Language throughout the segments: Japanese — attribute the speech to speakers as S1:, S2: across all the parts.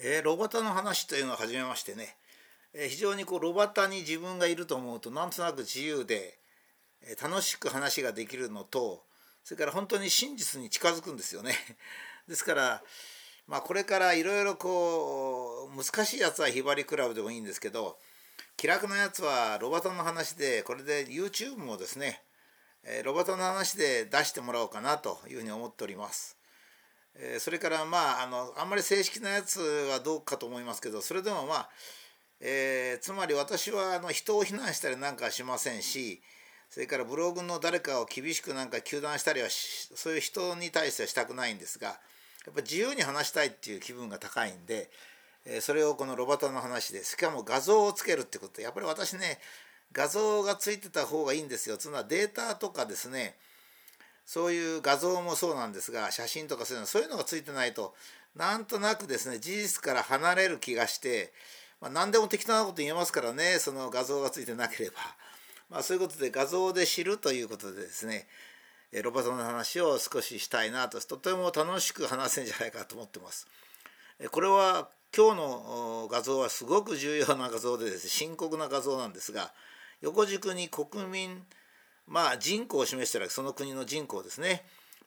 S1: えー、ロバタの話というのを始めましてね、えー、非常にこうロバタに自分がいると思うとなんとなく自由で、えー、楽しく話ができるのとそれから本当に真実に近づくんですよね。ですから、まあ、これからいろいろこう難しいやつはひばりクラブでもいいんですけど気楽なやつはロバタの話でこれで YouTube もですね、えロバタの話で出してもらおうかなというふうに思っております。えそれからまああのあんまり正式なやつはどうかと思いますけどそれでもまあ、えー、つまり私はあの人を非難したりなんかはしませんしそれからブログの誰かを厳しくなんか糾弾したりはそういう人に対してはしたくないんですがやっぱ自由に話したいっていう気分が高いんで、えー、それをこのロバタの話でしかも画像をつけるってことやっぱり私ね画像がついてた方がいいんですよ。つまりデータとかですねそういう画像もそうなんですが写真とかそういうのそういうのがついてないとなんとなくですね事実から離れる気がして、まあ、何でも適当なこと言えますからねその画像がついてなければ、まあ、そういうことで画像で知るということでですねロバトの話を少ししたいなととても楽しく話せんじゃないかと思ってます。これは今日の画像はすごく重要な画像でですね深刻な画像なんですが横軸に国民まあ人口を示したらその国の人口ですね。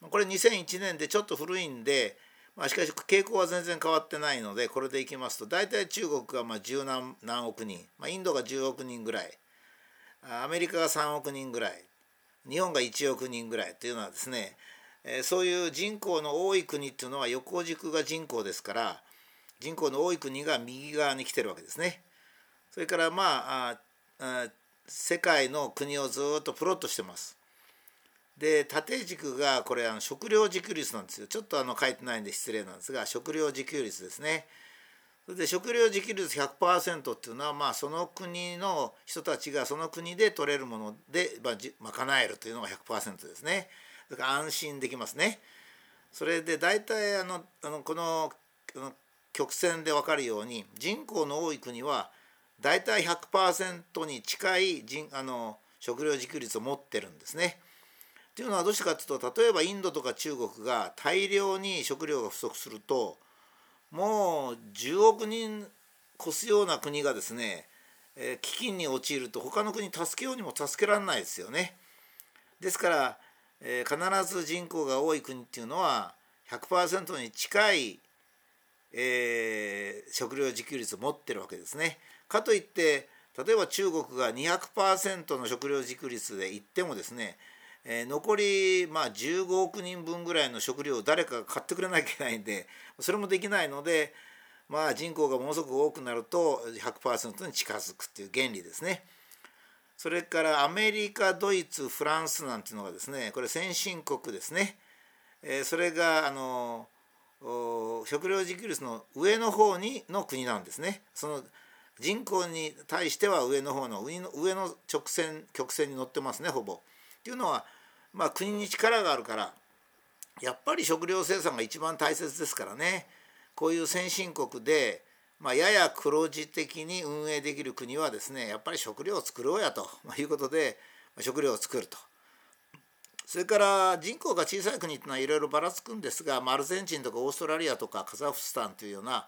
S1: これ2001年でちょっと古いんで、まあ、しかし傾向は全然変わってないのでこれでいきますと大体中国がまあ十何何億人、まあ、インドが10億人ぐらいアメリカが3億人ぐらい日本が1億人ぐらいというのはですね、えー、そういう人口の多い国っていうのは横軸が人口ですから人口の多い国が右側に来てるわけですね。それからまああ世界の国をずっとプロットしてます。で縦軸がこれあの食料自給率なんですよちょっとあの書いてないんで失礼なんですが食料自給率ですね。で食料自給率100%っていうのはまあその国の人たちがその国で取れるもので、まあ、賄えるというのが100%ですね。だから安心できますね。それで大体あのあのこの曲線で分かるように人口の多い国は大体100%に近い人あの食料自給率を持ってるんですね。というのはどうしてかというと例えばインドとか中国が大量に食料が不足するともう10億人越すような国がですね、えー、飢饉に陥ると他の国助けようにも助けられないですよね。ですから、えー、必ず人口が多い国っていうのは100%に近い、えー、食料自給率を持ってるわけですね。かといって例えば中国が200%の食料自給率でいってもですね、えー、残りまあ15億人分ぐらいの食料を誰かが買ってくれなきゃいけないんでそれもできないので、まあ、人口がものすごく多くなると100%に近づくっていう原理ですね。それからアメリカドイツフランスなんていうのがですねこれ先進国ですね、えー、それがあの食料自給率の上の方にの国なんですね。その人口に対しては上の方の上の上の直線曲線に乗ってますねほぼ。っていうのは、まあ、国に力があるからやっぱり食料生産が一番大切ですからねこういう先進国で、まあ、やや黒字的に運営できる国はですねやっぱり食料を作ろうやということで食料を作ると。それから人口が小さい国っていうのはいろいろばらつくんですがアルゼンチンとかオーストラリアとかカザフスタンというような、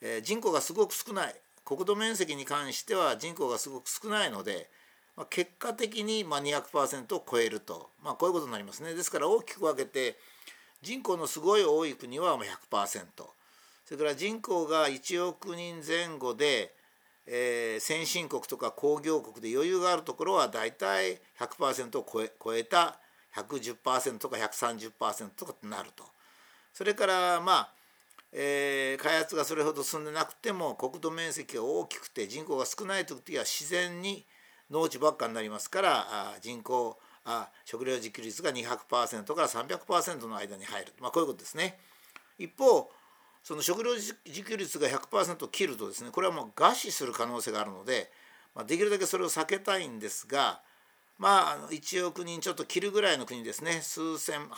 S1: えー、人口がすごく少ない国土面積に関しては人口がすごく少ないので、まあ、結果的にまあ200%を超えると、まあ、こういうことになりますねですから大きく分けて人口のすごい多い国は100%それから人口が1億人前後で、えー、先進国とか工業国で余裕があるところは大体100%を超え超えた110%とか130%とかになると。それからまあえー、開発がそれほど進んでなくても国土面積が大きくて人口が少ない時は自然に農地ばっかになりますからあ人口あ食料自給率が200%から300%の間に入る、まあ、こういうことですね。一方その食料自給率が100%を切るとですねこれはもう餓死する可能性があるので、まあ、できるだけそれを避けたいんですがまあ1億人ちょっと切るぐらいの国ですね数千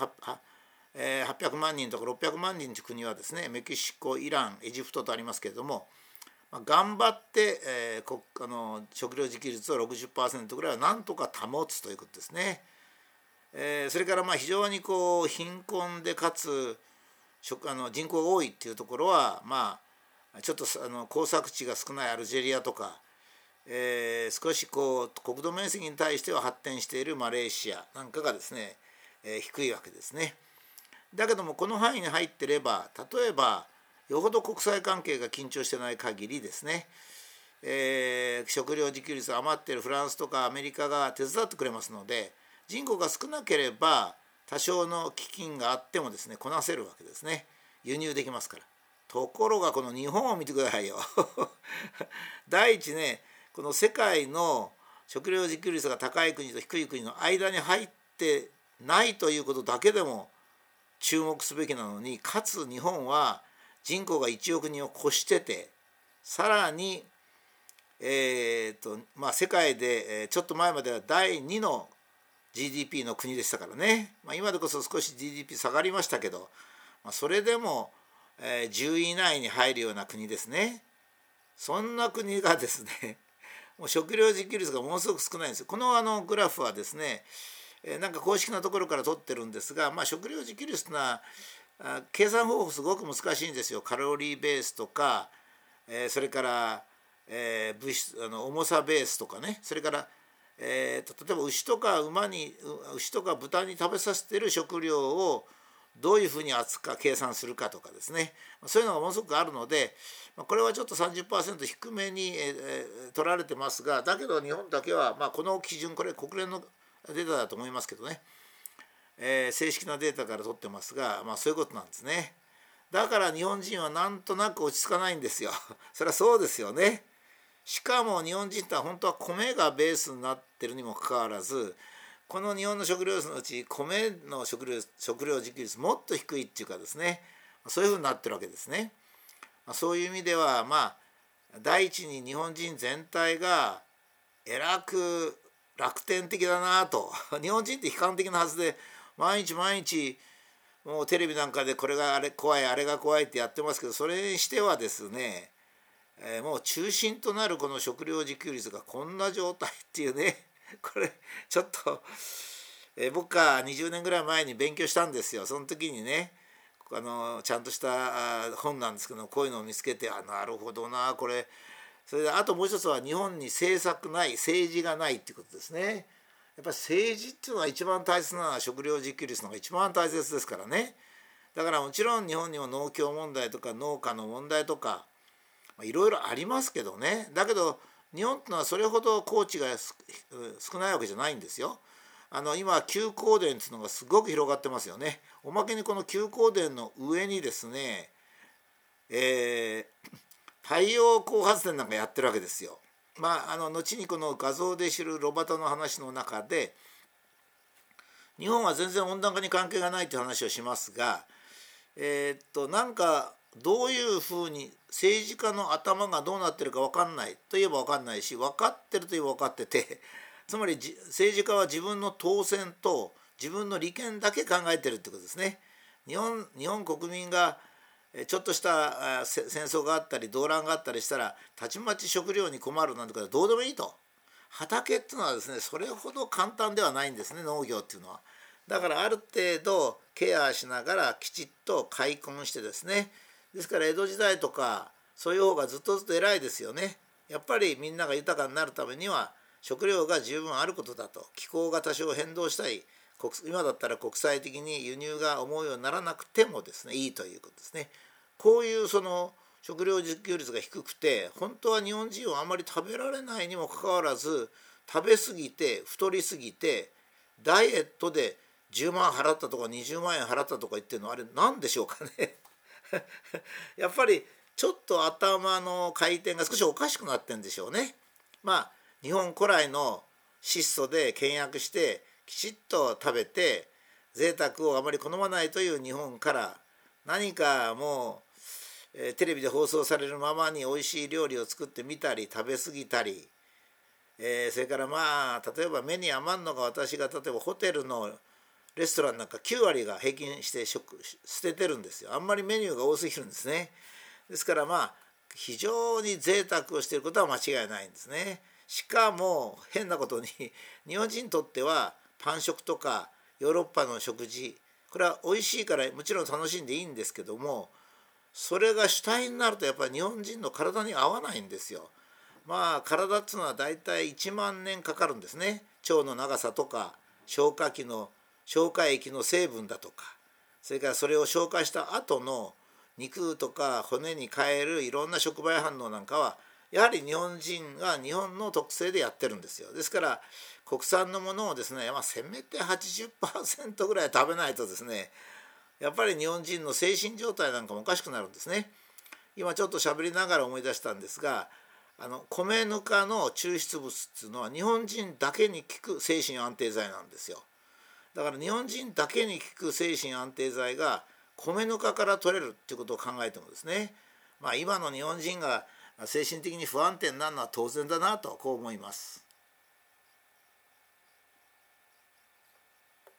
S1: えー、800万人とか600万人という国はですねメキシコイランエジプトとありますけれども、まあ、頑張って、えー、あの食料自給率を60%ぐらいはなんとか保つということですね。えー、それからまあ非常にこう貧困でかつ食あの人口が多いっていうところはまあちょっとあの耕作地が少ないアルジェリアとか、えー、少しこう国土面積に対しては発展しているマレーシアなんかがですね、えー、低いわけですね。だけどもこの範囲に入ってれば例えばよほど国際関係が緊張してない限りですね、えー、食料自給率余っているフランスとかアメリカが手伝ってくれますので人口が少なければ多少の基金があってもですねこなせるわけですね。輸入できますから。ところがこの日本を見てくださいよ。第一ねこの世界の食料自給率が高い国と低い国の間に入ってないということだけでも注目すべきなのにかつ日本は人口が1億人を超しててさらに、えーとまあ、世界でちょっと前までは第2の GDP の国でしたからね、まあ、今でこそ少し GDP 下がりましたけど、まあ、それでも、えー、10位以内に入るような国ですね。そんな国がですねもう食料自給率がものすごく少ないんです。このあのグラフはですね、え、なんか公式なところから取ってるんですが、まあ、食料自給率というのは計算方法すごく難しいんですよ。カロリーベースとか、え、それから、え、物質あの重さベースとかね。それからえーと、例えば牛とか馬に牛とか豚に食べさせてる食料をどういうふうに扱う計算するかとかですね。そういうのがものすごくあるのでこれはちょっと30%低めに、えー、取られてますがだけど日本だけは、まあ、この基準これ国連のデータだと思いますけどね、えー、正式なデータから取ってますが、まあ、そういうことなんですね。だから日本人はなんとなく落ち着かないんですよ。それはそうですよね。しかも日本人って本当は米がベースになってるにもかかわらずこの日本の食料率のうち米の食料食料自給率もっと低いっていうかですねそういうふうになってるわけですね。そういう意味ではまあ第一に日本人全体がえらく楽天的だなと。日本人って悲観的なはずで毎日毎日もうテレビなんかでこれがあれ怖いあれが怖いってやってますけどそれにしてはですねえー、もう中心となるこの食料自給率がこんな状態っていうね これちょっと、えー、僕が20年ぐらい前に勉強したんですよ。その時にねあのちゃんとした本なんですけどこういうのを見つけてあなるほどなこれそれであともう一つは日本に政策ない政治がないっていうことですね。やっぱり政治っていうのは一番大切なのは食料自給率のが一番大切ですからね。だからもちろん日本にも農協問題とか農家の問題とかいろいろありますけどねだけど日本っていうのはそれほど高地が少ないわけじゃないんですよ。あの今休耕田っていうのがすごく広がってますよね。おまけにこの休耕田の上にですね、えー、太陽光発電なんかやってるわけですよ。まああの後にこの画像で知るロバタの話の中で日本は全然温暖化に関係がないという話をしますがえー、っとなんかどういうふうに政治家の頭がどうなってるか分かんないといえば分かんないし分かってるといえば分かってて つまり政治家は自分の当選と自分の利権だけ考えてるってことですね。日本日本国民がちょっとした戦争があったり動乱があったりしたらたちまち食料に困るなんてことはどうでもいいと。畑っていうのはですねそれほど簡単ではないんですね農業っていうのは。だからある程度ケアしながらきちっと開墾してですねですから江戸時代とかそういう方がずっとずっと偉いですよね。やっぱりみんなが豊かになるためには食料が十分あることだと気候が多少変動したり今だったら国際的に輸入が思うようにならなくてもですねいいということですね。こういうその食料自給率が低くて本当は日本人はあまり食べられないにもかかわらず食べ過ぎて太りすぎてダイエットで10万払ったとか20万円払ったとか言ってるのあれ何でしょうかね やっぱりちょっと頭の回転が少しおかしくなってんでしょうね。まあ日本古来の質素で倹約してきちっと食べて贅沢をあまり好まないという日本から何かもう、えー、テレビで放送されるままに美味しい料理を作ってみたり食べ過ぎたり、えー、それからまあ例えば目に余るのが私が例えばホテルのレストランなんか9割が平均して食捨ててるんですよ。あんまりメニューが多すぎるんですね。ですからまあ非常に贅沢をしていることは間違いないんですね。しかも変なことに日本人にとってはパン食とかヨーロッパの食事これは美味しいからもちろん楽しんでいいんですけどもそれが主体になるとやっぱり日本人の体に合わないんですよ。まあ体っていうのは大体1万年かかるんですね腸の長さとか消化器の消化液の成分だとかそれからそれを消化した後の肉とか骨に変えるいろんな触媒反応なんかはやはり日本人が日本の特性でやってるんですよですから国産のものをですね、まあ、せめて80%ぐらい食べないとですねやっぱり日本人の精神状態なんかもおかしくなるんですね。今ちょっと喋りながら思い出したんですがあの米ぬかの抽出物っていうのは日本人だけに効く精神安定剤なんですよ。だから日本人だけに効く精神安定剤が米ぬかから取れるっていうことを考えてもですねまあ今の日本人が精神的に不安定になるのは当然だなとこう思います。